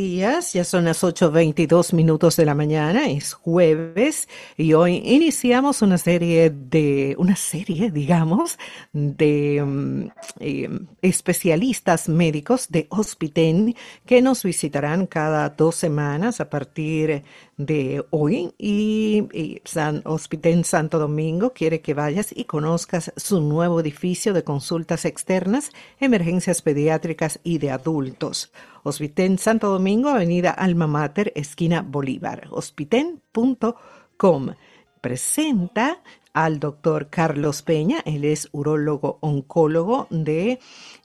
días, ya son las 8.22 minutos de la mañana, es jueves y hoy iniciamos una serie de, una serie, digamos, de mm, eh, especialistas médicos de Hospiten que nos visitarán cada dos semanas a partir de hoy y, San Hospiten Santo Domingo quiere que vayas y conozcas su nuevo edificio de consultas externas, emergencias pediátricas y de adultos. Hospiten Santo Domingo, Avenida Alma Mater, esquina Bolívar. Hospiten.com. Presenta al doctor Carlos Peña, él es urólogo oncólogo de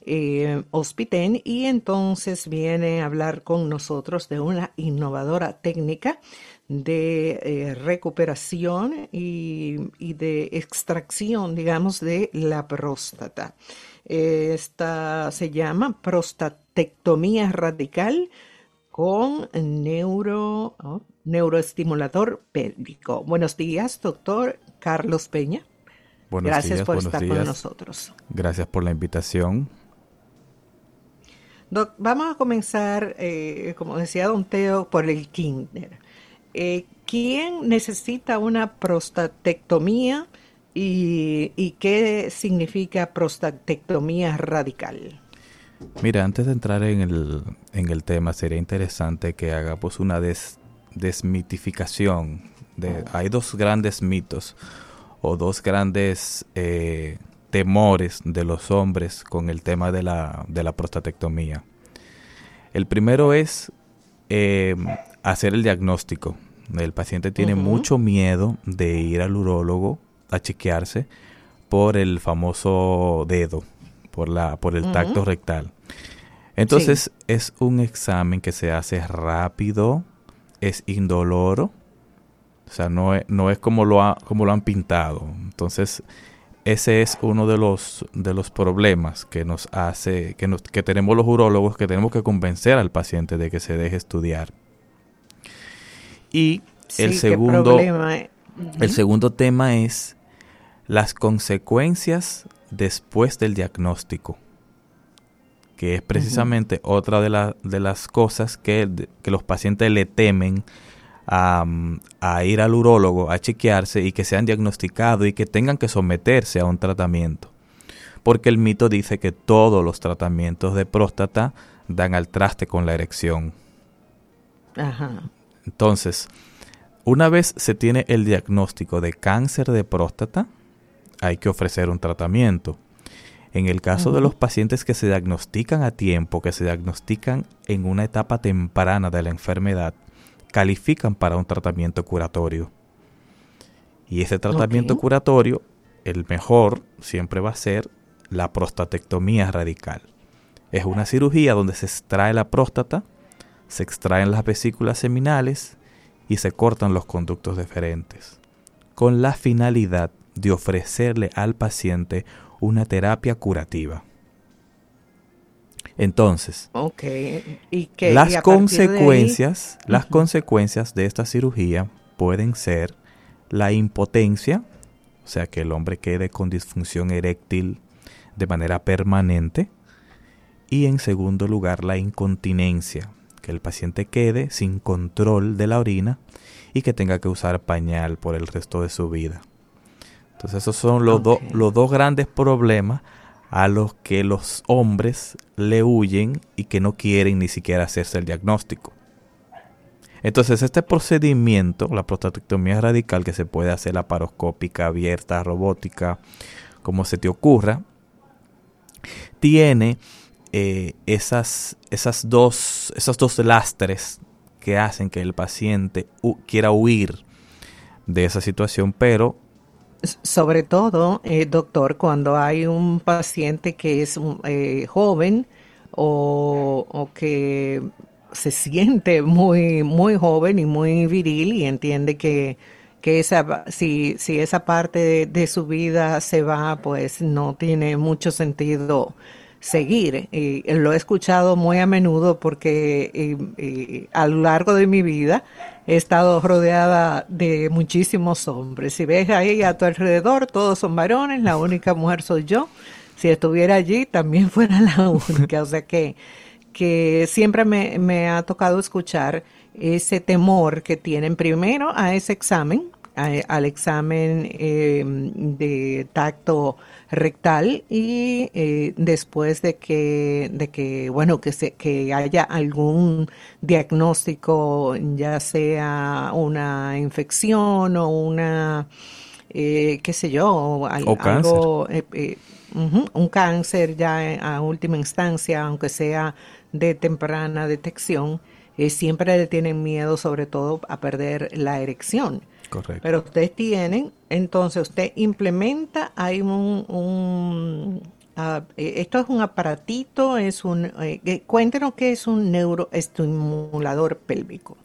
eh, Hospiten y entonces viene a hablar con nosotros de una innovadora técnica de eh, recuperación y, y, de extracción, digamos, de la próstata. Esta se llama prostatectomía radical con neuro, oh, neuroestimulador pélvico. Buenos días, doctor Carlos Peña. Buenos Gracias días, por estar días. con nosotros. Gracias por la invitación. Doc, vamos a comenzar, eh, como decía don Teo, por el kinder. Eh, ¿Quién necesita una prostatectomía y, y qué significa prostatectomía radical? Mira, antes de entrar en el, en el tema, sería interesante que hagamos una des- desmitificación. De, hay dos grandes mitos o dos grandes eh, temores de los hombres con el tema de la, de la prostatectomía. El primero es eh, hacer el diagnóstico. El paciente tiene mucho miedo de ir al urólogo a chequearse por el famoso dedo, por, la, por el tacto rectal. Entonces es un examen que se hace rápido, es indoloro, o sea, no es, no es como, lo ha- como lo han pintado. Entonces ese es uno de los, de los problemas que nos hace, que, nos, que tenemos los urólogos, que tenemos que convencer al paciente de que se deje estudiar. Y el Sí, segundo, problema. el segundo tema es las consecuencias después del diagnóstico, que es precisamente otra de, la- de las cosas que, que los pacientes le temen a, a ir al urólogo a chequearse y que sean diagnosticados y que tengan que someterse a un tratamiento. Porque el mito dice que todos los tratamientos de próstata dan al traste con la erección. Ajá. Entonces, una vez se tiene el diagnóstico de cáncer de próstata, hay que ofrecer un tratamiento. En el caso de los pacientes que se diagnostican a tiempo, que se diagnostican en una etapa temprana de la enfermedad, califican para un tratamiento curatorio. Y ese tratamiento Ok. curatorio, el mejor, siempre va a ser la prostatectomía radical. Es una cirugía donde se extrae la próstata, se extraen las vesículas seminales y se cortan los conductos deferentes, con la finalidad de ofrecerle al paciente una terapia curativa. Entonces, las ahí- consecuencias, las consecuencias de esta cirugía pueden ser la impotencia, o sea, que el hombre quede con disfunción eréctil de manera permanente, y en segundo lugar la incontinencia, que el paciente quede sin control de la orina y que tenga que usar pañal por el resto de su vida. Entonces esos son los, dos- Ok. los dos grandes problemas a los que los hombres le huyen y que no quieren ni siquiera hacerse el diagnóstico. Entonces este procedimiento, la prostatectomía radical que se puede hacer laparoscópica, abierta, robótica, como se te ocurra, tiene eh, esas, esas dos, esos dos lastres que hacen que el paciente hu- quiera huir de esa situación, pero Sobre todo, eh, doctor, cuando hay un paciente que es un, eh, joven o, que se siente muy, muy joven y muy viril y entiende que, que esa, si, si esa parte de su vida se va, pues no tiene mucho sentido seguir. Y lo he escuchado muy a menudo porque a lo largo de mi vida he estado rodeada de muchísimos hombres. Si ves ahí a tu alrededor, todos son varones, la única mujer soy yo. Si estuviera allí, también fuera la única. O sea que, que siempre me, me ha tocado escuchar ese temor que tienen primero a ese examen, al examen em, de tacto rectal y eh, después de que, de que bueno, que, se, que haya algún diagnóstico, ya sea una infección o una, eh, qué sé yo, algo, eh, un cáncer ya a última instancia, aunque sea de temprana detección, siempre le tienen miedo sobre todo a perder la erección. Correcto. Pero ustedes tienen, entonces usted implementa, hay un, ah, eh, esto es un aparatito, es un, eh, cuéntenos qué es un neuroestimulador pélvico.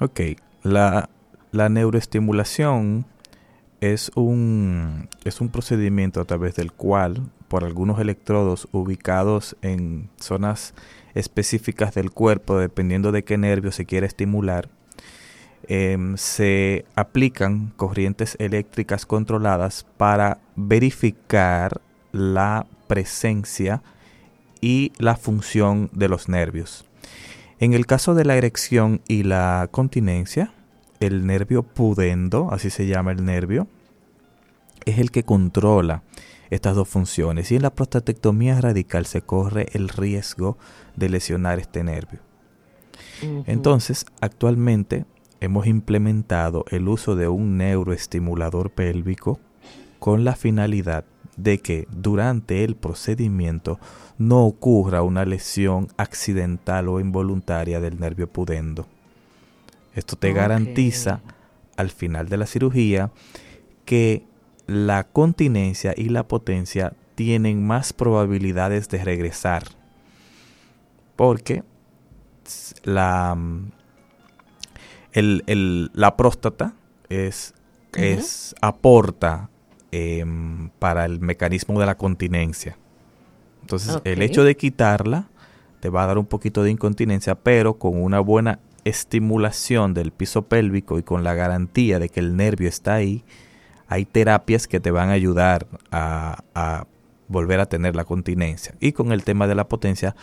Ok, la, la neuroestimulación es un, es un procedimiento a través del cual, por algunos electrodos ubicados en zonas específicas del cuerpo, dependiendo de qué nervio se quiere estimular, Em, se aplican corrientes eléctricas controladas para verificar la presencia y la función de los nervios. En el caso de la erección y la continencia, el nervio pudendo, así se llama el nervio, es el que controla estas dos funciones y en la prostatectomía radical se corre el riesgo de lesionar este nervio. Entonces, actualmente hemos implementado el uso de un neuroestimulador pélvico con la finalidad de que durante el procedimiento no ocurra una lesión accidental o involuntaria del nervio pudendo. Esto te garantiza al final de la cirugía que la continencia y la potencia tienen más probabilidades de regresar. Porque la, el, la próstata es, es aporta em, para el mecanismo de la continencia. Entonces, el hecho de quitarla te va a dar un poquito de incontinencia, pero con una buena estimulación del piso pélvico y con la garantía de que el nervio está ahí, hay terapias que te van a ayudar a, a volver a tener la continencia. Y con el tema de la potencia,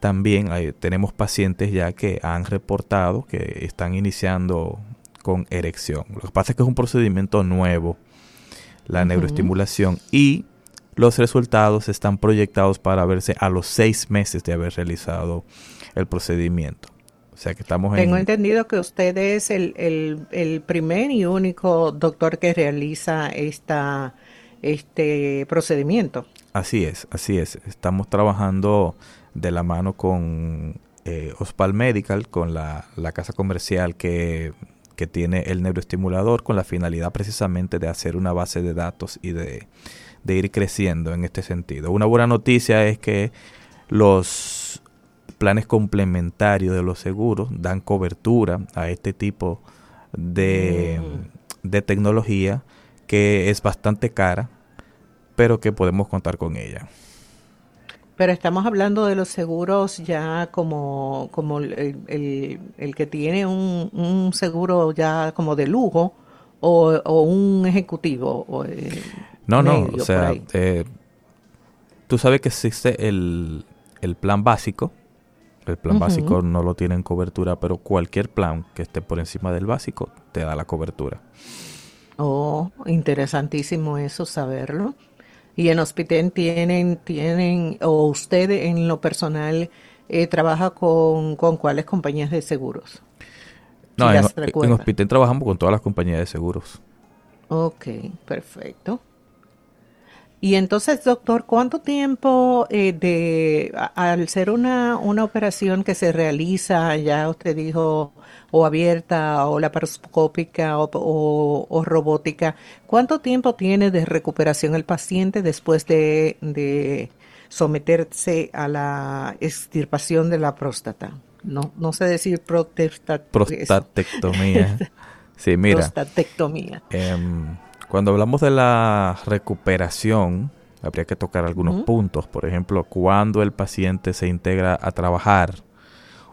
también tenemos pacientes ya que han reportado que están iniciando con erección. Lo que pasa es que es un procedimiento nuevo, la neuroestimulación, y los resultados están proyectados para verse a los seis meses de haber realizado el procedimiento. O sea que estamos Tengo entendido que usted es el, el, primer y único doctor que realiza esta, este procedimiento. Así es, así es. Estamos trabajando de la mano con eh, Ospal Medical, con la, casa comercial que, tiene el neuroestimulador, con la finalidad precisamente de hacer una base de datos y de, ir creciendo en este sentido. Una buena noticia es que los planes complementarios de los seguros dan cobertura a este tipo de, mm. de tecnología que es bastante cara, pero que podemos contar con ella. Pero estamos hablando de los seguros ya como, como el, el, que tiene un, un, seguro ya como de lujo o, un ejecutivo. O, eh, no, no, o sea, eh, tú sabes que existe el, el plan básico. El plan básico no lo tiene en cobertura, pero cualquier plan que esté por encima del básico te da la cobertura. Oh, interesantísimo eso saberlo. Y en Hospiten tienen, tienen, o usted en lo personal eh, trabaja con, con cuáles compañías de seguros. No, en, en trabajamos con todas las compañías de seguros. Ok, perfecto. Y entonces, doctor, ¿cuánto tiempo eh, de, al ser una, una operación que se realiza, ya usted dijo, o abierta, o laparoscópica, o, o, robótica, cuánto tiempo tiene de recuperación el paciente después de, de someterse a la extirpación de la próstata? No, no sé decir prostatectomía. sí, mira. Prostatectomía. Em, cuando hablamos de la recuperación, habría que tocar algunos puntos. Por ejemplo, cuando el paciente se integra a trabajar.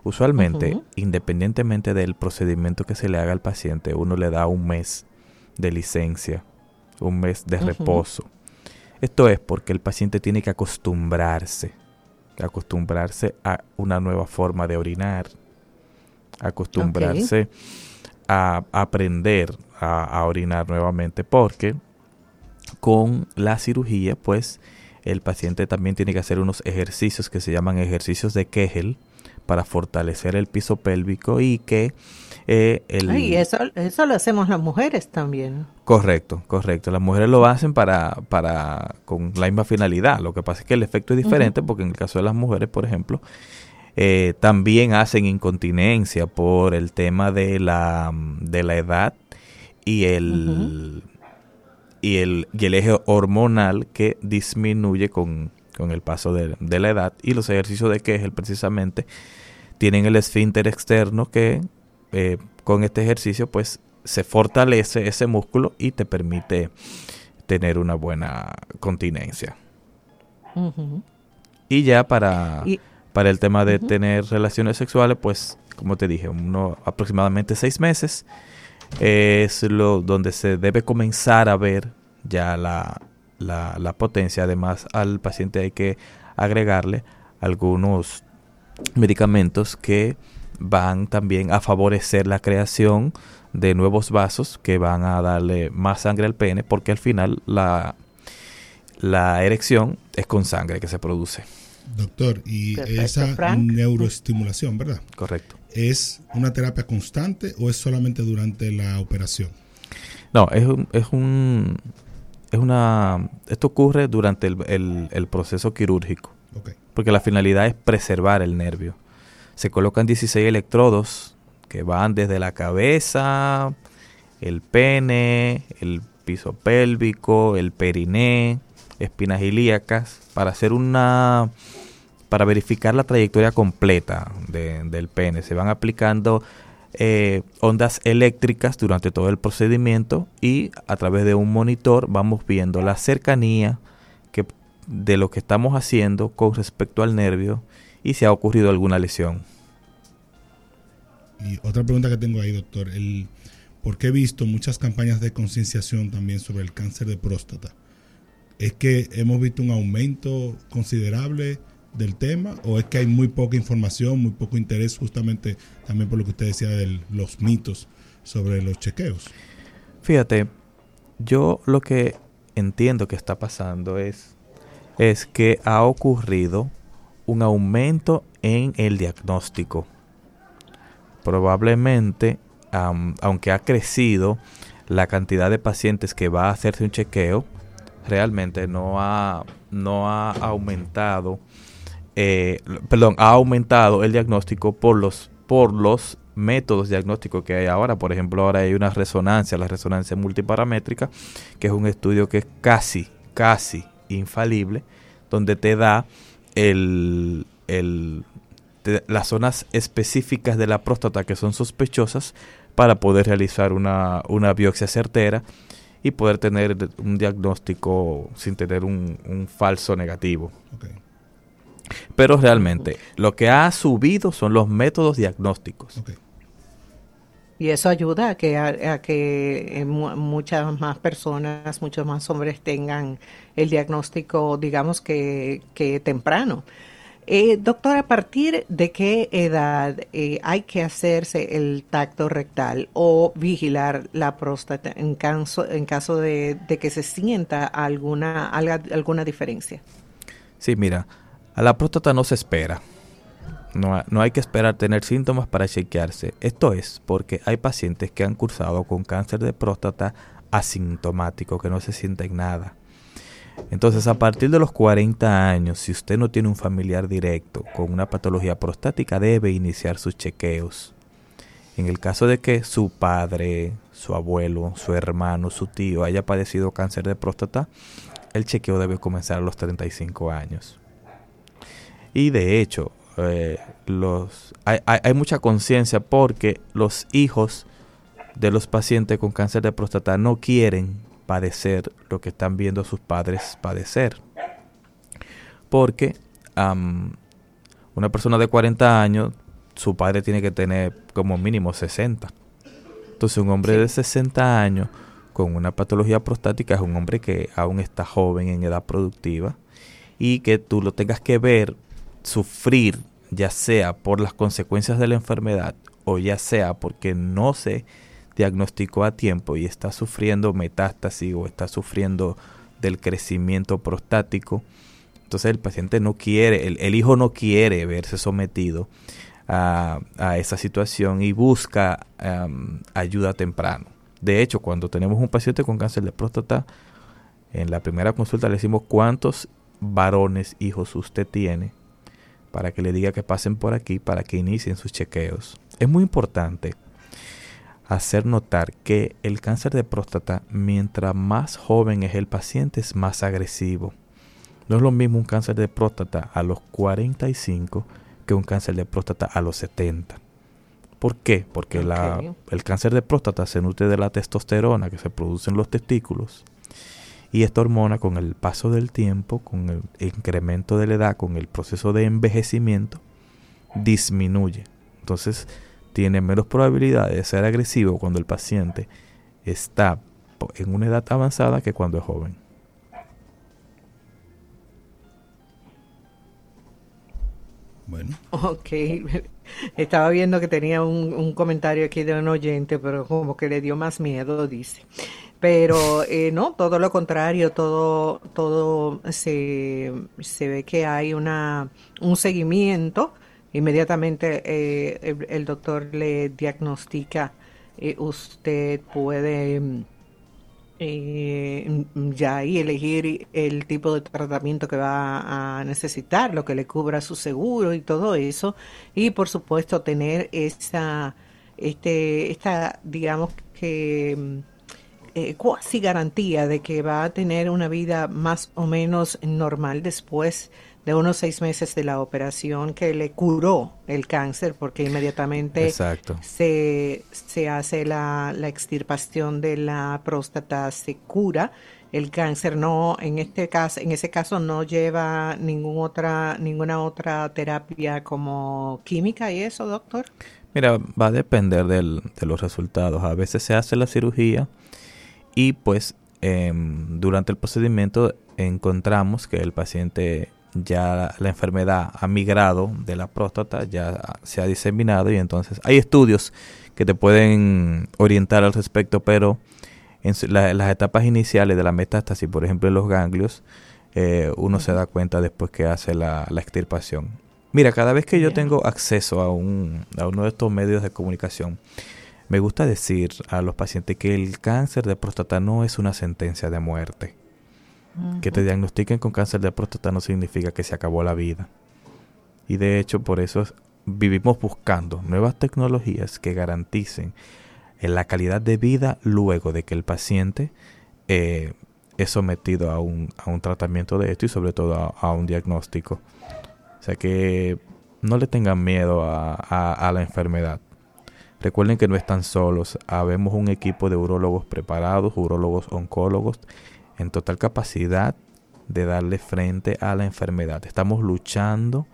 Usualmente, independientemente del procedimiento que se le haga al paciente, uno le da un mes de licencia, un mes de reposo. Esto es porque el paciente tiene que acostumbrarse acostumbrarse a una nueva forma de orinar, acostumbrarse a aprender a, orinar nuevamente, porque con la cirugía, pues el paciente también tiene que hacer unos ejercicios que se llaman ejercicios de Kegel para fortalecer el piso pélvico y que eh, el... Y eso, eso lo hacemos las mujeres también. Correcto, correcto. Las mujeres lo hacen para, para, con la misma finalidad. Lo que pasa es que el efecto es diferente porque en el caso de las mujeres, por ejemplo, eh, también hacen incontinencia por el tema de la, de la edad y el, y, el, y el eje hormonal que disminuye con, con el paso de, de, la edad. Y los ejercicios de Kegel precisamente tienen el esfínter externo que eh, con este ejercicio pues se fortalece ese músculo y te permite tener una buena continencia. Y ya para, para el tema de tener relaciones sexuales, pues como te dije, uno, aproximadamente seis meses es lo donde se debe comenzar a ver ya la, la, la potencia. Además, al paciente hay que agregarle algunos medicamentos que van también a favorecer la creación de nuevos vasos que van a darle más sangre al pene porque al final la, la erección es con sangre que se produce. Doctor, y esa neuroestimulación, ¿verdad? Correcto. ¿Es una terapia constante o es solamente durante la operación? No, es un, es un es una esto ocurre durante el, el, proceso quirúrgico. Porque la finalidad es preservar el nervio. Se colocan 16 electrodos que van desde la cabeza, el pene, el piso pélvico, el periné, espinas ilíacas, para hacer una para verificar la trayectoria completa del pene. Se van aplicando eh, ondas eléctricas durante todo el procedimiento y a través de un monitor vamos viendo la cercanía que, de lo que estamos haciendo con respecto al nervio y si ha ocurrido alguna lesión. Y otra pregunta que tengo ahí, doctor, el, porque he visto muchas campañas de concienciación también sobre el cáncer de próstata. ¿Es que hemos visto un aumento considerable del tema o es que hay muy poca información, muy poco interés justamente también por lo que usted decía de los mitos sobre los chequeos? Fíjate, yo lo que entiendo que está pasando es, es que ha ocurrido un aumento en el diagnóstico. Probablemente, aunque ha crecido la cantidad de pacientes que va a hacerse un chequeo, realmente no ha, no ha aumentado eh, perdón, ha aumentado el diagnóstico por los, por los métodos diagnósticos que hay ahora. Por ejemplo, ahora hay una resonancia, la resonancia multiparamétrica, que es un estudio que es casi, casi infalible, donde te da el, el, las zonas específicas de la próstata que son sospechosas para poder realizar una, una biopsia certera y poder tener un diagnóstico sin tener un, un falso negativo. Pero realmente lo que ha subido son los métodos diagnósticos. Y eso ayuda a que, a, que eh, muchas más personas, muchos más hombres tengan el diagnóstico, digamos que, que temprano. Eh, doctor, ¿a partir de qué edad eh, hay que hacerse el tacto rectal o vigilar la próstata en caso, de que se sienta alguna, alguna diferencia? Sí, mira, a la próstata no se espera. No, no, hay que esperar tener síntomas para chequearse. Esto es porque hay pacientes que han cursado con cáncer de próstata asintomático, que no se sienten nada. Entonces, a partir de los 40 años, si usted no tiene un familiar directo con una patología prostática, debe iniciar sus chequeos. En el caso de que su padre, su abuelo, su hermano, su tío haya padecido cáncer de próstata, el chequeo debe comenzar a los 35 años. Y de hecho, eh, los, hay, hay, mucha conciencia porque los hijos de los pacientes con cáncer de próstata no quieren padecer lo que están viendo sus padres padecer. Porque una persona de 40 años, su padre tiene que tener como mínimo 60. Entonces un hombre de 60 años con una patología prostática es un hombre que aún está joven en edad productiva y que tú lo tengas que ver sufrir, ya sea por las consecuencias de la enfermedad o ya sea porque no se diagnosticó a tiempo y está sufriendo metástasis o está sufriendo del crecimiento prostático, entonces el paciente no quiere, el, hijo no quiere verse sometido a, esa situación y busca ayuda temprano. De hecho, cuando tenemos un paciente con cáncer de próstata, en la primera consulta le decimos cuántos varones hijos usted tiene para que le diga que pasen por aquí para que inicien sus chequeos. Es muy importante hacer notar que el cáncer de próstata, mientras más joven es el paciente, es más agresivo. No es lo mismo un cáncer de próstata a los 45 que un cáncer de próstata a los 70. ¿Por qué? Porque el cáncer de próstata se nutre de la testosterona que se produce en los testículos. Y esta hormona con el paso del tiempo, con el incremento de la edad, con el proceso de envejecimiento, disminuye. Entonces tiene menos probabilidad de ser agresivo cuando el paciente está en una edad avanzada que cuando es joven. Bueno. Ok. Estaba viendo que tenía un, comentario aquí de un oyente, pero como que le dio más miedo, dice. Pero eh, no, todo lo contrario, todo, todo se, se ve que hay una, un seguimiento. Inmediatamente eh, el, doctor le diagnostica, eh, usted puede eh, ya ahí elegir el tipo de tratamiento que va a necesitar, lo que le cubra su seguro y todo eso, y por supuesto tener esa, este, esta, digamos que eh, cuasi garantía de que va a tener una vida más o menos normal después de unos seis meses de la operación que le curó el cáncer, porque inmediatamente Se, se hace la, la extirpación de la próstata, se cura el cáncer. No en este caso en ese caso no lleva ninguna otra ninguna otra terapia como química y eso doctor. Mira va a depender del, de los resultados. A veces se hace la cirugía y pues em, durante el procedimiento encontramos que el paciente ya la enfermedad ha migrado de la próstata, ya se ha diseminado y entonces hay estudios que te pueden orientar al respecto, pero en las etapas iniciales de la metástasis, por ejemplo en los ganglios, eh, uno se da cuenta después que hace la, extirpación. Mira, cada vez que yo tengo acceso a, un, a uno de estos medios de comunicación, me gusta decir a los pacientes que el cáncer de próstata no es una sentencia de muerte que te diagnostiquen con cáncer de próstata no significa que se acabó la vida. Y de hecho por eso vivimos buscando nuevas tecnologías que garanticen la calidad de vida luego de que el paciente eh, es sometido a un, a un, tratamiento de esto y sobre todo a, un diagnóstico. O sea que no le tengan miedo a, a, la enfermedad. Recuerden que no están solos. Habemos un equipo de urólogos preparados, urólogos oncólogos en total capacidad de darle frente a la enfermedad. Estamos luchando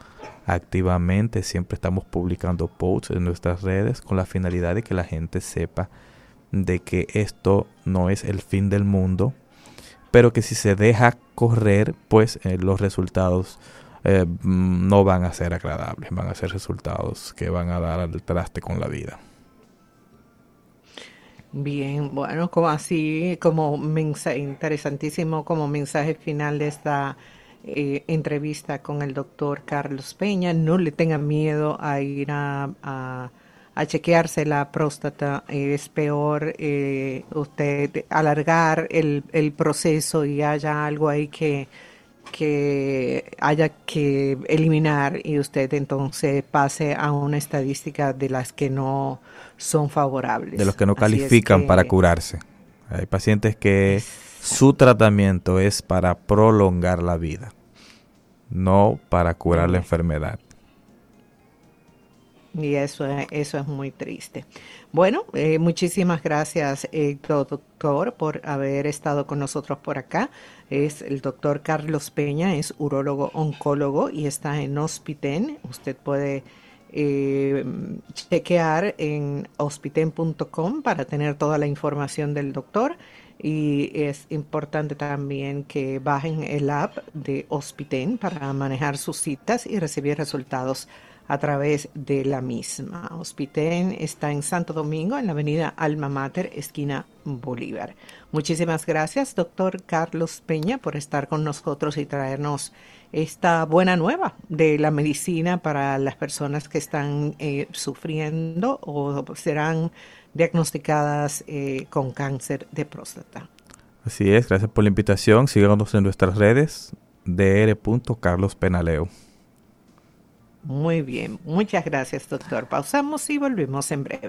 activamente, siempre estamos publicando posts en nuestras redes con la finalidad de que la gente sepa de que esto no es el fin del mundo, pero que si se deja correr, pues eh, los resultados eh, no van a ser agradables, van a ser resultados que van a dar al traste con la vida. Bien, bueno, como así, como mensaje interesantísimo, como mensaje final de esta eh, entrevista con el doctor Carlos Peña, no le tengan miedo a ir a, a, chequearse la próstata, es peor eh, usted alargar el, el proceso y haya algo ahí que que haya que eliminar y usted entonces pase a una estadística de las que no son favorables. De los que no califican para curarse. Hay pacientes que su tratamiento es para prolongar la vida, no para curar la enfermedad. Y eso es, eso es muy triste. Bueno, eh, muchísimas gracias, eh, doctor, por haber estado con nosotros por acá. Es el doctor Carlos Peña, es urólogo oncólogo y está en Hospiten. Usted puede eh, chequear en hospiten.com para tener toda la información del doctor. y es importante también que bajen el app de Hospiten para manejar sus citas y recibir resultados a través de la misma. Hospiten está en Santo Domingo, en la avenida Alma Mater, esquina Bolívar. Muchísimas gracias, doctor Carlos Peña, por estar con nosotros y traernos esta buena nueva de la medicina para las personas que están eh, sufriendo o serán diagnosticadas eh, con cáncer de próstata. Así es, gracias por la invitación. Síganos en nuestras redes, dr.carlospenaleo. Muy bien, muchas gracias doctor. Pausamos y volvemos en breve.